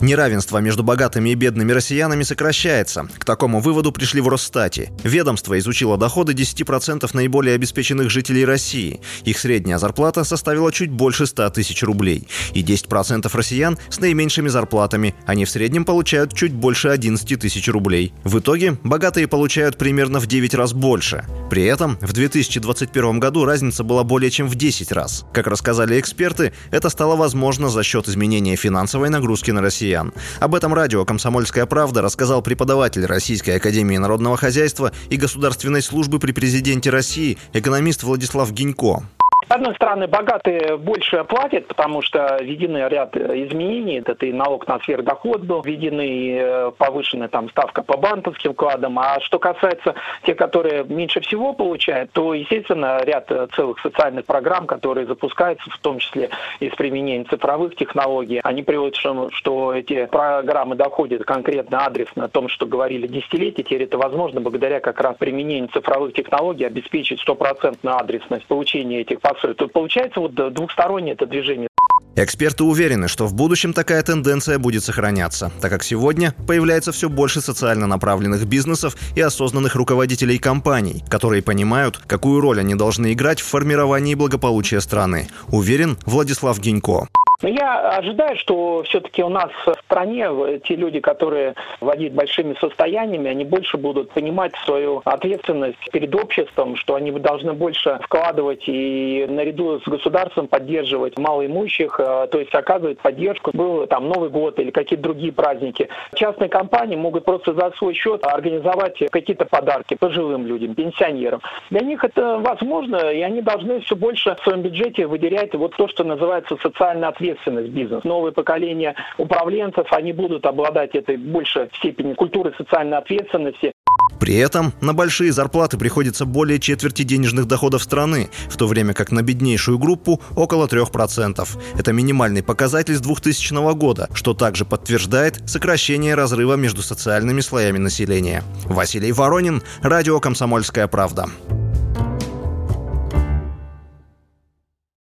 Неравенство между богатыми и бедными россиянами сокращается. К такому выводу пришли в Росстате. Ведомство изучило доходы 10% наиболее обеспеченных жителей России. Их средняя зарплата составила чуть больше 100 тысяч рублей. И 10% россиян с наименьшими зарплатами. Они в среднем получают чуть больше 11 тысяч рублей. В итоге богатые получают примерно в 9 раз больше. При этом в 2021 году разница была более чем в 10 раз. Как рассказали эксперты, это стало возможно за счет изменения финансовой нагрузки на россиян. Об этом радио «Комсомольская правда» рассказал преподаватель Российской академии народного хозяйства и государственной службы при президенте России, экономист Владислав Гинько. С одной стороны, богатые больше платят, потому что введены ряд изменений. Это и налог на сверхдоход был, введены э, повышенная там ставка по банковским вкладам. А что касается тех, которые меньше всего получают, то, естественно, ряд целых социальных программ, которые запускаются, в том числе и с применением цифровых технологий, они приводят к тому, что эти программы доходят конкретно адресно о том, что говорили десятилетия. Теперь это возможно благодаря как раз применению цифровых технологий обеспечить стопроцентную адресность получения этих пособий информацию, то получается вот двухстороннее это движение. Эксперты уверены, что в будущем такая тенденция будет сохраняться, так как сегодня появляется все больше социально направленных бизнесов и осознанных руководителей компаний, которые понимают, какую роль они должны играть в формировании благополучия страны. Уверен Владислав Гинько. Но я ожидаю, что все-таки у нас в стране те люди, которые владеют большими состояниями, они больше будут понимать свою ответственность перед обществом, что они должны больше вкладывать и наряду с государством поддерживать малоимущих, э, то есть оказывать поддержку. Был там Новый год или какие-то другие праздники. Частные компании могут просто за свой счет организовать какие-то подарки пожилым людям, пенсионерам. Для них это возможно, и они должны все больше в своем бюджете выделять вот то, что называется социальная ответственность ответственность бизнес. Новое поколение управленцев, они будут обладать этой большей степени культуры социальной ответственности. При этом на большие зарплаты приходится более четверти денежных доходов страны, в то время как на беднейшую группу около 3%. Это минимальный показатель с 2000 года, что также подтверждает сокращение разрыва между социальными слоями населения. Василий Воронин, Радио «Комсомольская правда».